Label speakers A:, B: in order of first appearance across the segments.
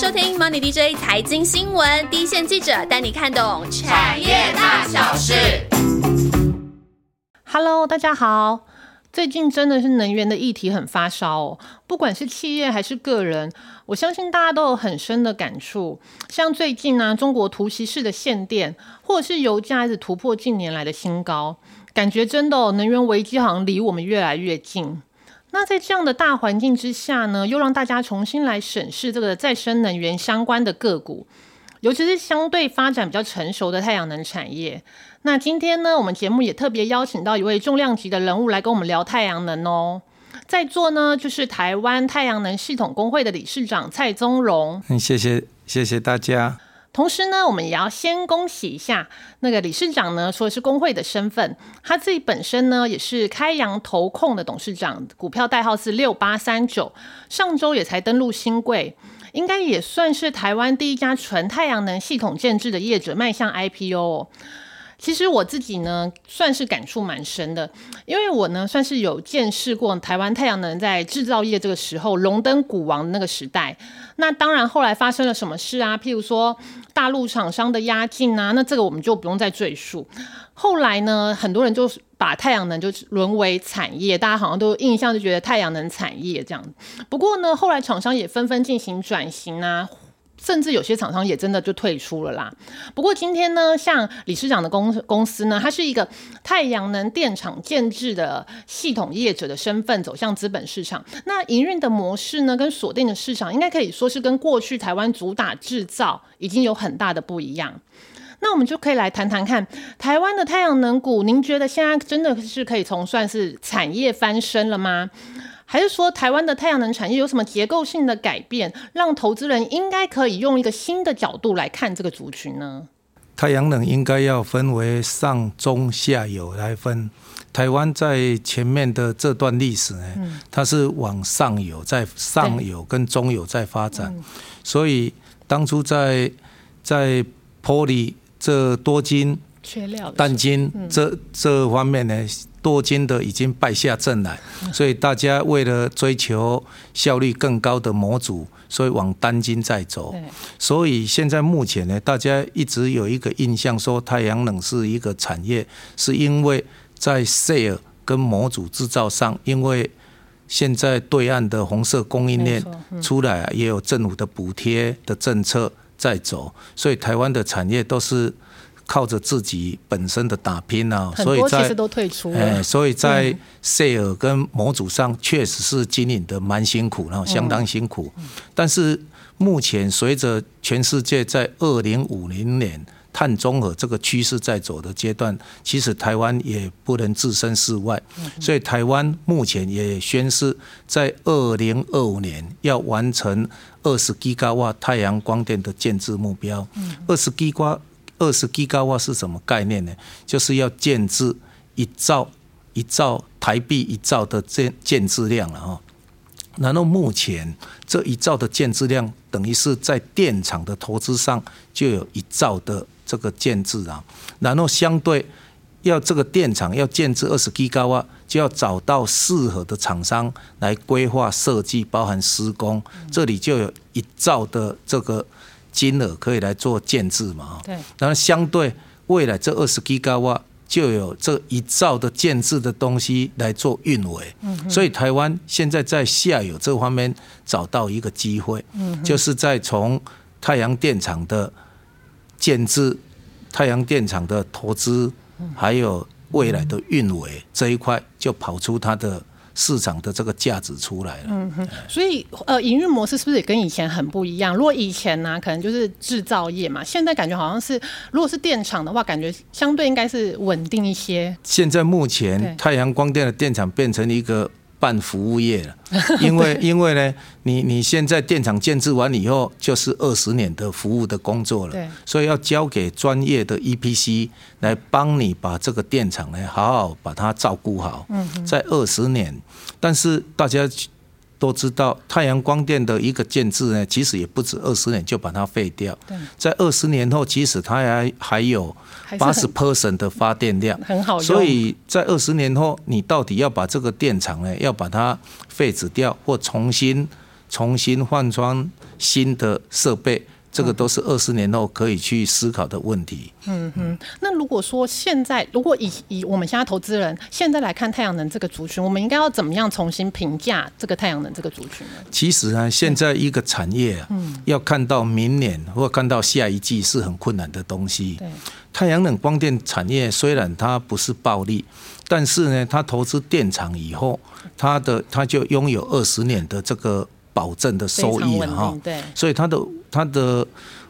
A: 收听 Money DJ 财经新闻，第一线记者带你看懂产业大小事。
B: Hello，大家好。最近真的是能源的议题很发烧哦，不管是企业还是个人，我相信大家都有很深的感触。像最近呢，中国突袭式的限电，或者是油价一直突破近年来的新高，感觉真的，能源危机好像离我们越来越近。那在这样的大环境之下呢，又让大家重新来审视这个再生能源相关的个股，尤其是相对发展比较成熟的太阳能产业。那今天呢，我们节目也特别邀请到一位重量级的人物来跟我们聊太阳能哦。在座呢，就是台湾太阳能系统工会的理事长蔡宗荣。
C: 嗯，谢谢谢谢大家。
B: 同时呢，我们也要先恭喜一下那个理事长呢，说是工会的身份，他自己本身呢也是开阳投控的董事长，股票代号是六八三九，上周也才登陆新贵，应该也算是台湾第一家纯太阳能系统建制的业者迈向 IPO。其实我自己呢，算是感触蛮深的，因为我呢算是有见识过台湾太阳能在制造业这个时候荣登股王那个时代。那当然后来发生了什么事啊？譬如说大陆厂商的压境啊，那这个我们就不用再赘述。后来呢，很多人就把太阳能就沦为产业，大家好像都印象就觉得太阳能产业这样。不过呢，后来厂商也纷纷进行转型啊。甚至有些厂商也真的就退出了啦。不过今天呢，像理事长的公公司呢，它是一个太阳能电厂建制的系统业者的身份走向资本市场。那营运的模式呢，跟锁定的市场应该可以说是跟过去台湾主打制造已经有很大的不一样。那我们就可以来谈谈看台湾的太阳能股，您觉得现在真的是可以从算是产业翻身了吗？还是说台湾的太阳能产业有什么结构性的改变，让投资人应该可以用一个新的角度来看这个族群呢？
C: 太阳能应该要分为上中下游来分。台湾在前面的这段历史呢，它是往上游，在上游跟中游在发展，所以当初在在玻璃这多金、
B: 缺料、
C: 单金这这方面呢。多金的已经败下阵来，所以大家为了追求效率更高的模组，所以往单金在走。所以现在目前呢，大家一直有一个印象说太阳能是一个产业，是因为在 sale 跟模组制造上，因为现在对岸的红色供应链出来，也有政府的补贴的政策在走，所以台湾的产业都是。靠着自己本身的打拼啊，
B: 所以在都退出
C: 哎，所以在 sale 跟模组上确实是经营的蛮辛苦，然后相当辛苦。但是目前随着全世界在二零五零年碳中和这个趋势在走的阶段，其实台湾也不能置身事外。所以台湾目前也宣示，在二零二五年要完成二十吉瓦太阳光电的建制目标。二十吉瓦。二十吉瓦是什么概念呢？就是要建制一兆一兆台币一兆的建建制量了哈。然后目前这一兆的建制量，等于是在电厂的投资上就有一兆的这个建制啊。然后相对要这个电厂要建制二十吉瓦，就要找到适合的厂商来规划设计，包含施工，这里就有一兆的这个。金额可以来做建制嘛？
B: 对。
C: 然后相对未来这二十吉瓦就有这一兆的建制的东西来做运维。嗯。所以台湾现在在下游这方面找到一个机会，嗯，就是在从太阳电厂的建制、太阳电厂的投资，还有未来的运维这一块，就跑出它的。市场的这个价值出来了，嗯
B: 哼，所以呃，营运模式是不是也跟以前很不一样？如果以前呢，可能就是制造业嘛，现在感觉好像是，如果是电厂的话，感觉相对应该是稳定一些。
C: 现在目前太阳光电的电厂变成一个。办服务业了，因为因为呢，你你现在电厂建制完以后，就是二十年的服务的工作了，所以要交给专业的 EPC 来帮你把这个电厂呢好好把它照顾好，在二十年，但是大家。都知道太阳光电的一个建制呢，其实也不止二十年就把它废掉。在二十年后，其实它还还有八十 percent 的发电量，
B: 很好用。
C: 所以在二十年后，你到底要把这个电厂呢，要把它废止掉或重新重新换装新的设备。这个都是二十年后可以去思考的问题。
B: 嗯哼，那如果说现在，如果以以我们现在投资人现在来看太阳能这个族群，我们应该要怎么样重新评价这个太阳能这个族群呢？
C: 其实呢，现在一个产业啊，要看到明年或看到下一季是很困难的东西。
B: 对，
C: 太阳能光电产业虽然它不是暴利，但是呢，它投资电厂以后，它的它就拥有二十年的这个。保证的收益
B: 了哈，对，
C: 所以它的它的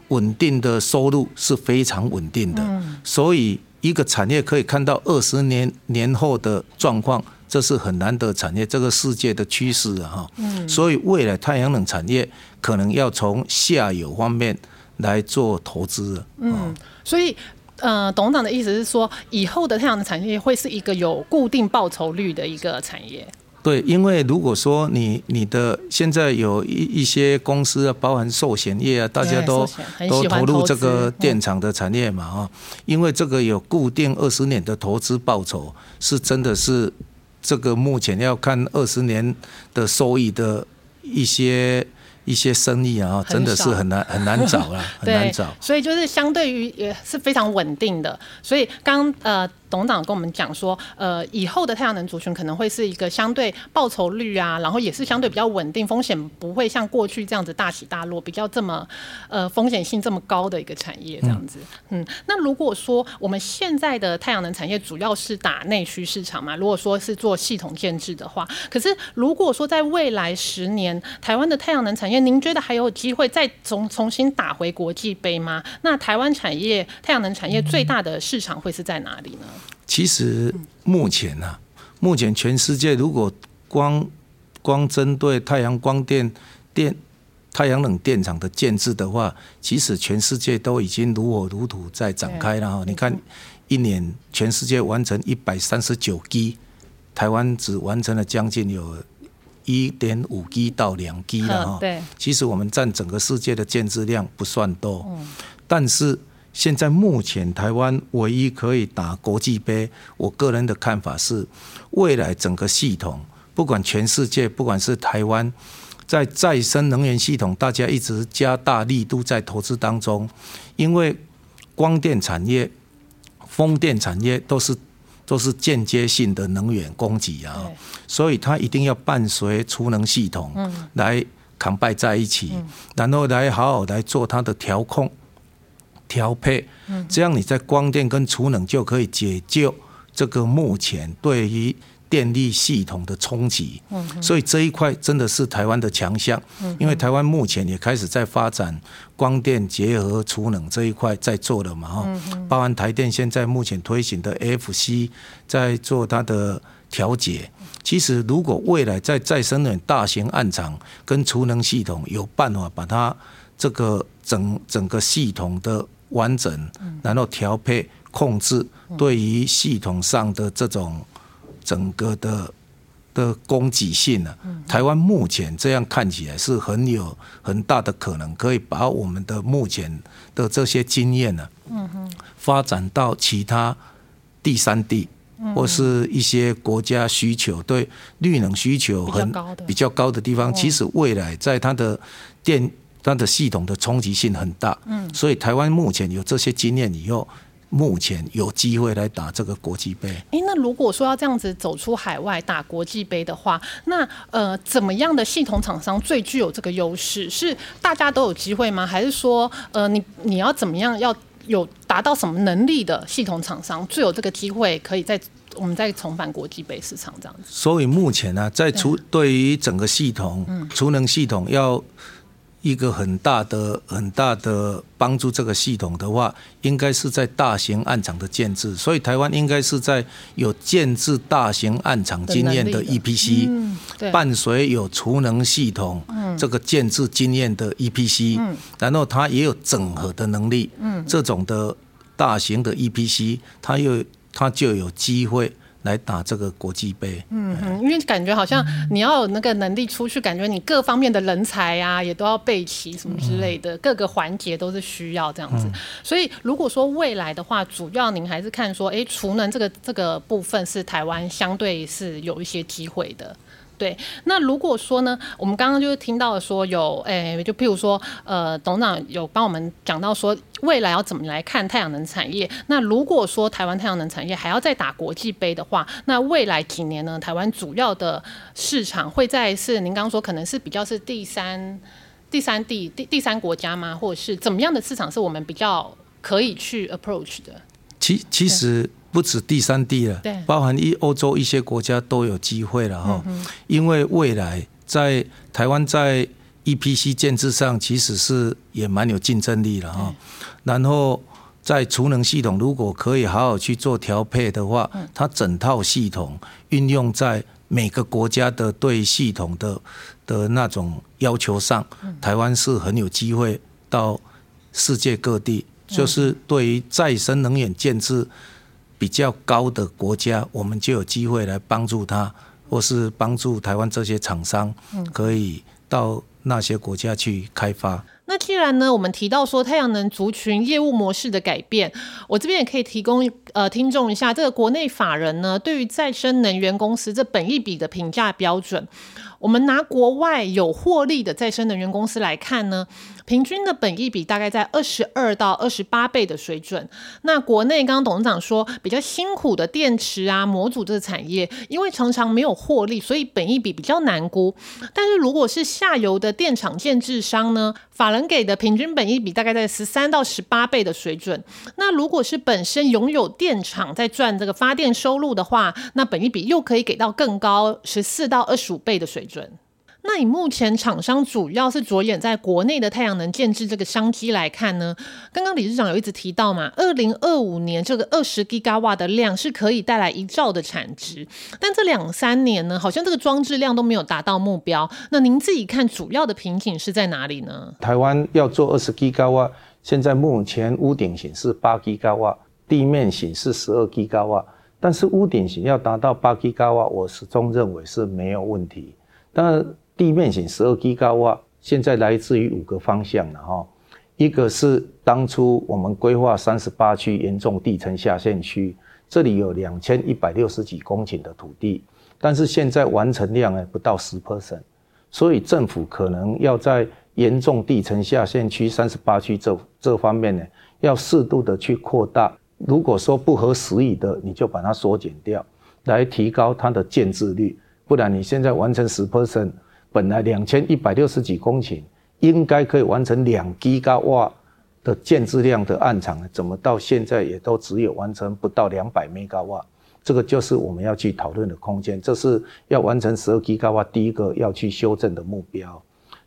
C: 稳定的收入是非常稳定的，所以一个产业可以看到二十年年后的状况，这是很难得产业，这个世界的趋势啊哈，所以未来太阳能产业可能要从下游方面来做投资，
B: 嗯，所以呃，董事长的意思是说，以后的太阳能产业会是一个有固定报酬率的一个产业。
C: 对，因为如果说你你的现在有一一些公司啊，包含寿险业啊，大家都都投入这个电厂的产业嘛啊，因为这个有固定二十年的投资报酬，是真的是这个目前要看二十年的收益的一些。一些生意啊，真的是很难很难找了，很难找。
B: 所以就是相对于也是非常稳定的。所以刚呃董事长跟我们讲说，呃以后的太阳能族群可能会是一个相对报酬率啊，然后也是相对比较稳定，风险不会像过去这样子大起大落，比较这么呃风险性这么高的一个产业这样子。嗯，那如果说我们现在的太阳能产业主要是打内需市场嘛，如果说是做系统建制的话，可是如果说在未来十年，台湾的太阳能产业您觉得还有机会再重重新打回国际杯吗？那台湾产业太阳能产业最大的市场会是在哪里呢？
C: 其实目前呢，目前全世界如果光光针对太阳光电电太阳能电厂的建制的话，其实全世界都已经如火如荼在展开了哈。你看，一年全世界完成一百三十九 G，台湾只完成了将近有。一点五 G 到两 G 了哈，
B: 对，
C: 其实我们占整个世界的建制量不算多，嗯，但是现在目前台湾唯一可以打国际杯，我个人的看法是，未来整个系统，不管全世界，不管是台湾，在再生能源系统，大家一直加大力度在投资当中，因为光电产业、风电产业都是。都是间接性的能源供给啊，所以它一定要伴随储能系统来扛拜在一起，然后来好好来做它的调控、调配，这样你在光电跟储能就可以解救这个目前对于。电力系统的冲击，所以这一块真的是台湾的强项。因为台湾目前也开始在发展光电结合储能这一块在做了嘛哈，包含台电现在目前推行的 FC 在做它的调节。其实如果未来在再生能源大型暗场跟储能系统有办法把它这个整整个系统的完整，然后调配控制，对于系统上的这种。整个的的供给性呢？台湾目前这样看起来是很有很大的可能，可以把我们的目前的这些经验呢，发展到其他第三地，或是一些国家需求对绿能需求很比较高的地方。其实未来在它的电它的系统的冲击性很大，嗯，所以台湾目前有这些经验以后。目前有机会来打这个国际杯。
B: 哎，那如果说要这样子走出海外打国际杯的话，那呃，怎么样的系统厂商最具有这个优势？是大家都有机会吗？还是说，呃，你你要怎么样要有达到什么能力的系统厂商最有这个机会，可以在我们再重返国际杯市场这样子？
C: 所以目前呢，在除对于整个系统，储能系统要。一个很大的、很大的帮助，这个系统的话，应该是在大型暗场的建制。所以台湾应该是在有建制大型暗场经验的 EPC，伴随有储能系统这个建制经验的 EPC，然后它也有整合的能力。这种的大型的 EPC，它又它就有机会。来打这个国际杯，
B: 嗯，因为感觉好像你要有那个能力出去，感觉你各方面的人才啊，也都要备齐什么之类的，各个环节都是需要这样子。所以如果说未来的话，主要您还是看说，哎，储能这个这个部分是台湾相对是有一些机会的。对，那如果说呢，我们刚刚就是听到说有，诶，就譬如说，呃，董事长有帮我们讲到说，未来要怎么来看太阳能产业。那如果说台湾太阳能产业还要再打国际杯的话，那未来几年呢，台湾主要的市场会在是您刚刚说可能是比较是第三、第三地、第第三国家吗？或者是怎么样的市场是我们比较可以去 approach 的？
D: 其其实不止第三地了，
B: 对，
D: 包含一欧洲一些国家都有机会了哈。因为未来在台湾在 EPC 建制上，其实是也蛮有竞争力了哈。然后在储能系统，如果可以好好去做调配的话，它整套系统运用在每个国家的对系统的的那种要求上，台湾是很有机会到世界各地。就是对于再生能源建制比较高的国家，我们就有机会来帮助他，或是帮助台湾这些厂商，可以到那些国家去开发。
B: 那既然呢，我们提到说太阳能族群业务模式的改变，我这边也可以提供呃听众一下，这个国内法人呢对于再生能源公司这本一笔的评价标准。我们拿国外有获利的再生能源公司来看呢，平均的本益比大概在二十二到二十八倍的水准。那国内刚刚董事长说比较辛苦的电池啊、模组这个产业，因为常常没有获利，所以本益比比较难估。但是如果是下游的电厂建制商呢，法人给的平均本益比大概在十三到十八倍的水准。那如果是本身拥有电厂在赚这个发电收入的话，那本益比又可以给到更高十四到二十五倍的水。准。那以目前厂商主要是着眼在国内的太阳能建制这个商机来看呢，刚刚理事长有一直提到嘛，二零二五年这个二十 g 瓦的量是可以带来一兆的产值，但这两三年呢，好像这个装置量都没有达到目标。那您自己看主要的瓶颈是在哪里呢？
C: 台湾要做二十 g 瓦，现在目前屋顶型是八 g 瓦，地面型是十二 g 瓦，但是屋顶型要达到八 g 瓦，我始终认为是没有问题。但地面型十二 G 高瓦现在来自于五个方向了哈，一个是当初我们规划三十八区严重地层下陷区，这里有两千一百六十几公顷的土地，但是现在完成量呢不到十 percent，所以政府可能要在严重地层下陷区三十八区这这方面呢，要适度的去扩大，如果说不合时宜的，你就把它缩减掉，来提高它的建制率。不然你现在完成十 percent，本来两千一百六十几公顷，应该可以完成两 G 瓦的建制量的暗场，怎么到现在也都只有完成不到两百 meg 瓦？这个就是我们要去讨论的空间。这是要完成十二 G 瓦第一个要去修正的目标。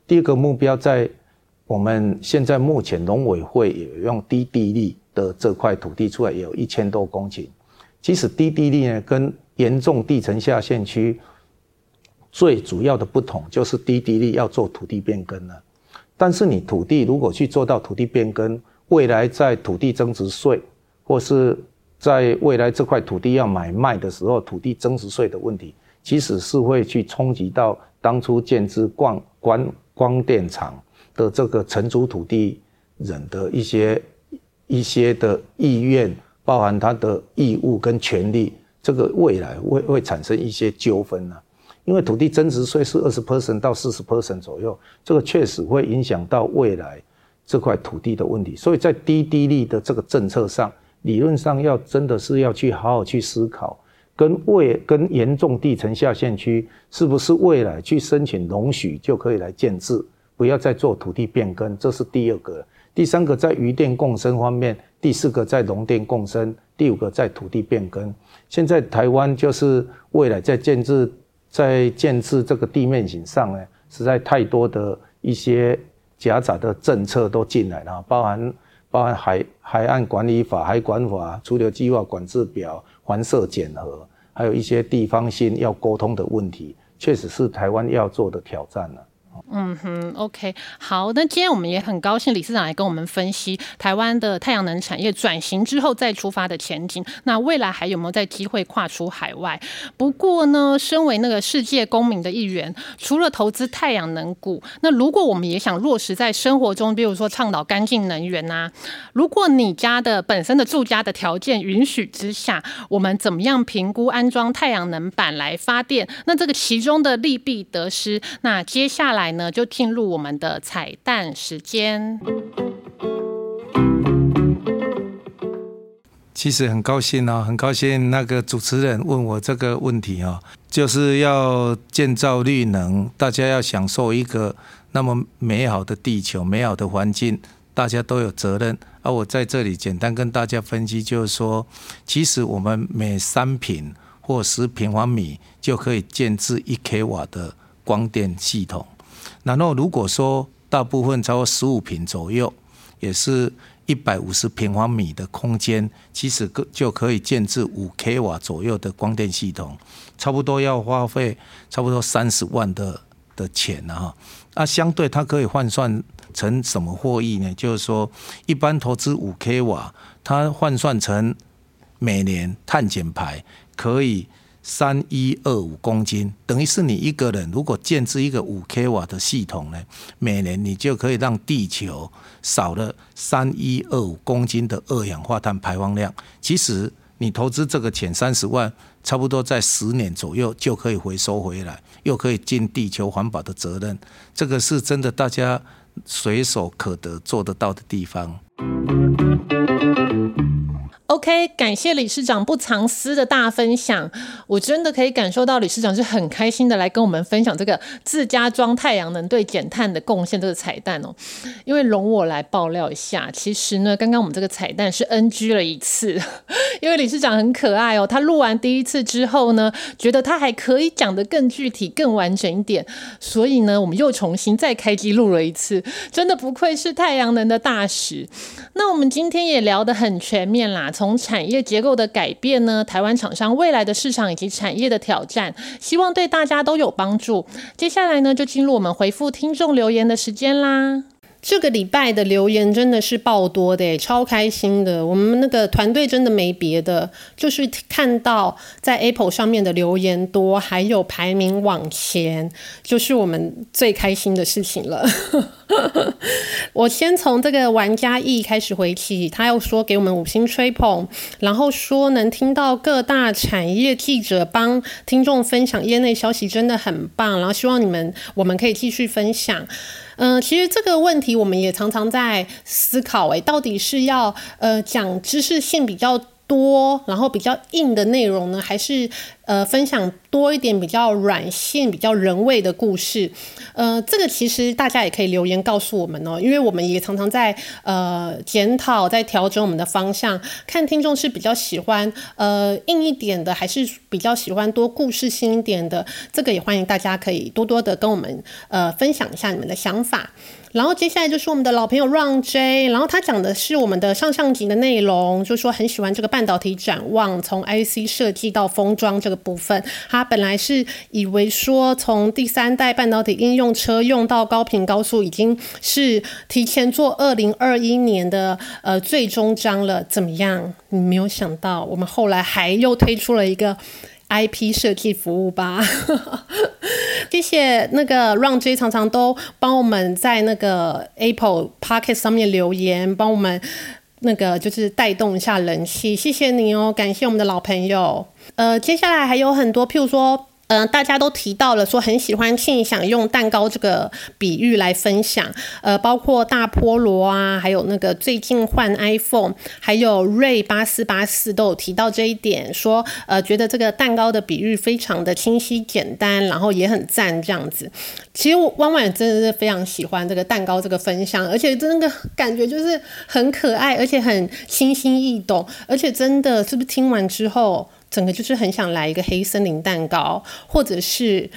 C: 第二个目标在我们现在目前农委会也用低地力的这块土地出来，也有一千多公顷。其实低地力呢，跟严重地层下陷区。最主要的不同就是低地力要做土地变更了，但是你土地如果去做到土地变更，未来在土地增值税，或是在未来这块土地要买卖的时候，土地增值税的问题，其实是会去冲击到当初建置光光光电厂的这个承租土地人的一些一些的意愿，包含他的义务跟权利，这个未来会会产生一些纠纷呢。因为土地增值税是二十 percent 到四十 percent 左右，这个确实会影响到未来这块土地的问题。所以在低地利的这个政策上，理论上要真的是要去好好去思考，跟未跟严重地层下陷区是不是未来去申请容许就可以来建制，不要再做土地变更。这是第二个，第三个在余电共生方面，第四个在农电共生，第五个在土地变更。现在台湾就是未来在建制。在建制这个地面型上呢，实在太多的一些夹杂的政策都进来了，包含包含海海岸管理法、海管法、除流计划管制表、环设检核，还有一些地方性要沟通的问题，确实是台湾要做的挑战了。
E: 嗯哼，OK，好，那今天我们也很高兴理事长来跟我们分析台湾的太阳能产业转型之后再出发的前景。那未来还有没有在机会跨出海外？不过呢，身为那个世界公民的一员，除了投资太阳能股，那如果我们也想落实在生活中，比如说倡导干净能源呐，如果你家的本身的住家的条件允许之下，我们怎么样评估安装太阳能板来发电？那这个其中的利弊得失，那接下来来呢？就进入我们的彩蛋时间。
C: 其实很高兴啊，很高兴那个主持人问我这个问题啊，就是要建造绿能，大家要享受一个那么美好的地球、美好的环境，大家都有责任。而我在这里简单跟大家分析，就是说，其实我们每三平或十平方米就可以建置一 k 瓦的光电系统。然后，如果说大部分超过十五平左右，也是一百五十平方米的空间，其实可就可以建置五 k 瓦左右的光电系统，差不多要花费差不多三十万的的钱了哈。那相对它可以换算成什么获益呢？就是说，一般投资五 k 瓦，它换算成每年碳减排可以。三一二五公斤，等于是你一个人如果建置一个五 k 瓦的系统呢，每年你就可以让地球少了三一二五公斤的二氧化碳排放量。其实你投资这个钱三十万，差不多在十年左右就可以回收回来，又可以尽地球环保的责任。这个是真的，大家随手可得做得到的地方。
E: OK，感谢理事长不藏私的大分享，我真的可以感受到理事长是很开心的来跟我们分享这个自家装太阳能对减碳的贡献这个彩蛋哦。因为容我来爆料一下，其实呢，刚刚我们这个彩蛋是 NG 了一次，因为理事长很可爱哦，他录完第一次之后呢，觉得他还可以讲得更具体、更完整一点，所以呢，我们又重新再开机录了一次，真的不愧是太阳能的大使。那我们今天也聊得很全面啦。从产业结构的改变呢，台湾厂商未来的市场以及产业的挑战，希望对大家都有帮助。接下来呢，就进入我们回复听众留言的时间啦。这个礼拜的留言真的是爆多的，超开心的。我们那个团队真的没别的，就是看到在 Apple 上面的留言多，还有排名往前，就是我们最开心的事情了。我先从这个玩家 E 开始回起，他又说给我们五星吹捧，然后说能听到各大产业记者帮听众分享业内消息，真的很棒。然后希望你们我们可以继续分享。嗯，其实这个问题我们也常常在思考，诶，到底是要呃讲知识性比较多，然后比较硬的内容呢，还是？呃，分享多一点比较软性、比较人味的故事。呃，这个其实大家也可以留言告诉我们哦，因为我们也常常在呃检讨、在调整我们的方向，看听众是比较喜欢呃硬一点的，还是比较喜欢多故事性一点的。这个也欢迎大家可以多多的跟我们呃分享一下你们的想法。然后接下来就是我们的老朋友 Run J，然后他讲的是我们的上上集的内容，就说很喜欢这个半导体展望，从 IC 设计到封装这。个部分，他本来是以为说从第三代半导体应用车用到高频高速，已经是提前做二零二一年的呃最终章了。怎么样？你没有想到，我们后来还又推出了一个 IP 设计服务吧？谢谢那个让 J 常常都帮我们在那个 Apple Pocket 上面留言，帮我们那个就是带动一下人气。谢谢你哦，感谢我们的老朋友。呃，接下来还有很多，譬如说，嗯，大家都提到了，说很喜欢庆想用蛋糕这个比喻来分享，呃，包括大菠萝啊，还有那个最近换 iPhone，还有瑞八四八四都有提到这一点，说呃，觉得这个蛋糕的比喻非常的清晰简单，然后也很赞这样子。其实汪汪真的是非常喜欢这个蛋糕这个分享，而且真的感觉就是很可爱，而且很清新易懂，而且真的是不是听完之后。整个就是很想来一个黑森林蛋糕，或者是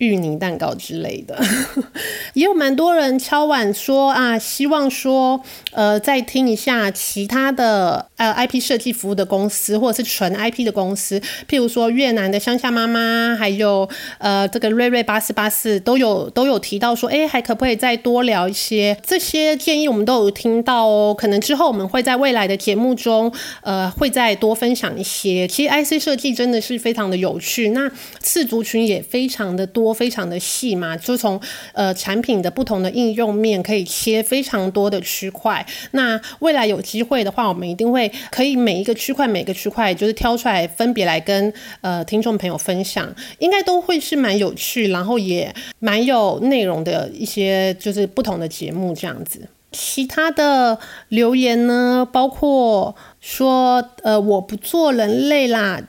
E: 芋泥蛋糕之类的，也有蛮多人敲碗说啊，希望说呃再听一下其他的呃 IP 设计服务的公司，或者是纯 IP 的公司，譬如说越南的乡下妈妈，还有呃这个瑞瑞八四八四都有都有提到说，哎，还可不可以再多聊一些？这些建议我们都有听到哦，可能之后我们会在未来的节目中呃会再多分享一些。其实 IC 设计真的是非常的有趣，那次族群也非常的多。非常的细嘛，就从呃产品的不同的应用面可以切非常多的区块。那未来有机会的话，我们一定会可以每一个区块每个区块就是挑出来分别来跟呃听众朋友分享，应该都会是蛮有趣，然后也蛮有内容的一些就是不同的节目这样子。其他的留言呢，包括说呃我不做人类啦。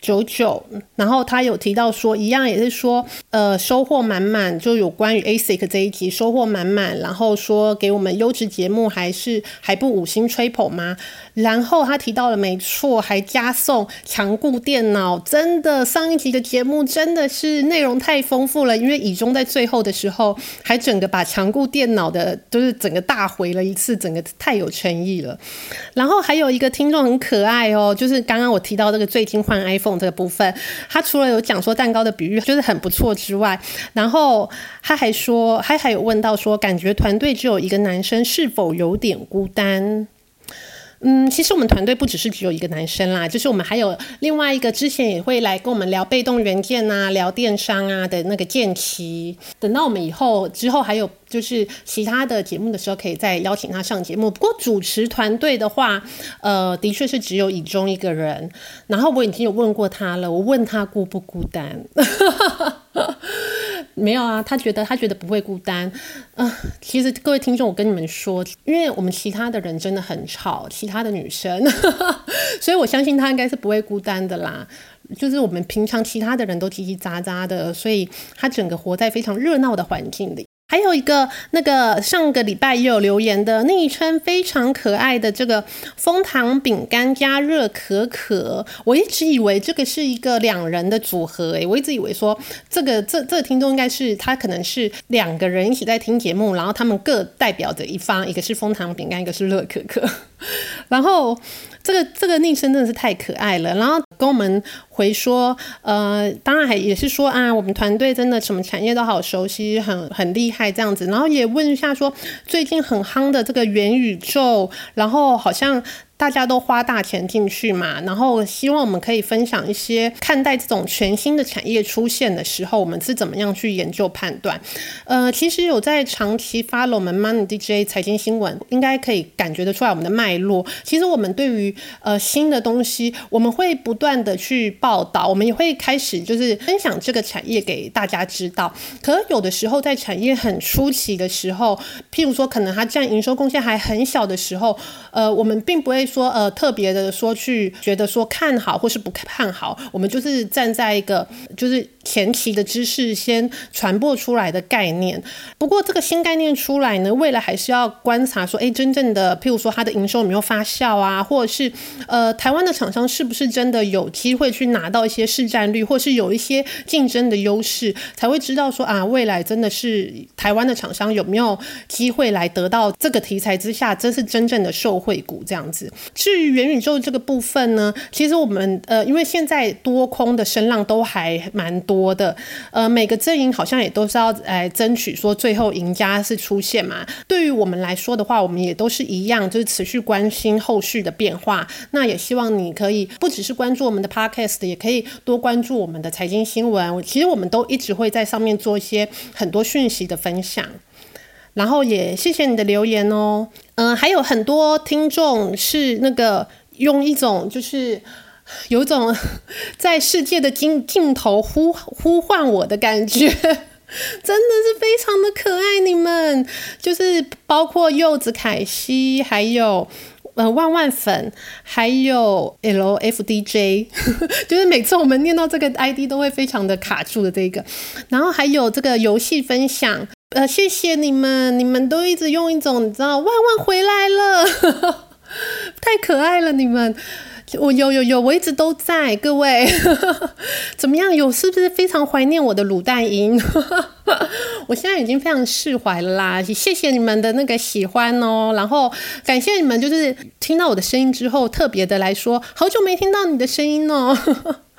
E: 九九，然后他有提到说，一样也是说，呃，收获满满，就有关于 ASIC 这一集收获满满，然后说给我们优质节目，还是还不五星吹捧吗？然后他提到了，没错，还加送强固电脑，真的上一集的节目真的是内容太丰富了，因为以中在最后的时候还整个把强固电脑的，就是整个大回了一次，整个太有诚意了。然后还有一个听众很可爱哦，就是刚刚我提到这个最近换 iPhone。这个部分，他除了有讲说蛋糕的比喻就是很不错之外，然后他还说，他还有问到说，感觉团队只有一个男生是否有点孤单？嗯，其实我们团队不只是只有一个男生啦，就是我们还有另外一个之前也会来跟我们聊被动元件啊、聊电商啊的那个建奇。等到我们以后之后还有就是其他的节目的时候，可以再邀请他上节目。不过主持团队的话，呃，的确是只有以中一个人。然后我已经有问过他了，我问他孤不孤单。没有啊，他觉得他觉得不会孤单。嗯，其实各位听众，我跟你们说，因为我们其他的人真的很吵，其他的女生，所以我相信他应该是不会孤单的啦。就是我们平常其他的人都叽叽喳喳的，所以他整个活在非常热闹的环境里。还有一个那个上个礼拜也有留言的那一圈非常可爱的这个蜂糖饼干加热可可，我一直以为这个是一个两人的组合诶，我一直以为说这个这这个听众应该是他可能是两个人一起在听节目，然后他们各代表着一方，一个是蜂糖饼干，一个是热可可，然后。这个这个宁生真的是太可爱了，然后跟我们回说，呃，当然还也是说啊，我们团队真的什么产业都好熟悉，很很厉害这样子，然后也问一下说，最近很夯的这个元宇宙，然后好像。大家都花大钱进去嘛，然后希望我们可以分享一些看待这种全新的产业出现的时候，我们是怎么样去研究判断。呃，其实有在长期 follow 我们 Money DJ 财经新闻，应该可以感觉得出来我们的脉络。其实我们对于呃新的东西，我们会不断的去报道，我们也会开始就是分享这个产业给大家知道。可有的时候在产业很初期的时候，譬如说可能它占营收贡献还很小的时候，呃，我们并不会。说呃特别的说去觉得说看好或是不看好，我们就是站在一个就是前期的知识先传播出来的概念。不过这个新概念出来呢，未来还是要观察说，哎，真正的譬如说它的营收有没有发酵啊，或者是呃台湾的厂商是不是真的有机会去拿到一些市占率，或是有一些竞争的优势，才会知道说啊未来真的是台湾的厂商有没有机会来得到这个题材之下，这是真正的受惠股这样子。至于元宇宙这个部分呢，其实我们呃，因为现在多空的声浪都还蛮多的，呃，每个阵营好像也都是要来争取说最后赢家是出现嘛。对于我们来说的话，我们也都是一样，就是持续关心后续的变化。那也希望你可以不只是关注我们的 podcast，也可以多关注我们的财经新闻。其实我们都一直会在上面做一些很多讯息的分享。然后也谢谢你的留言哦，嗯，还有很多听众是那个用一种就是有种 在世界的尽尽头呼呼唤我的感觉，真的是非常的可爱。你们就是包括柚子凯西，还有呃万万粉，还有 L F D J，就是每次我们念到这个 I D 都会非常的卡住的这个，然后还有这个游戏分享。呃，谢谢你们，你们都一直用一种你知道，万万回来了，太可爱了，你们我有有有，我一直都在。各位 怎么样？有是不是非常怀念我的卤蛋音？我现在已经非常释怀啦。谢谢你们的那个喜欢哦，然后感谢你们，就是听到我的声音之后，特别的来说，好久没听到你的声音哦。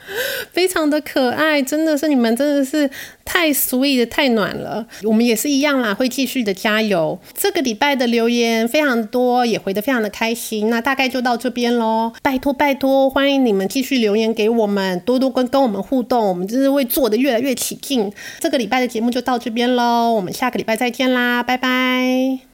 E: 非常的可爱，真的是你们真的是太 sweet 太暖了。我们也是一样啦，会继续的加油。这个礼拜的留言非常多，也回得非常的开心。那大概就到这边喽，拜托拜托，欢迎你们继续留言给我们，多多跟跟我们互动，我们真是会做的越来越起劲。这个礼拜的节目就到这边喽，我们下个礼拜再见啦，拜拜。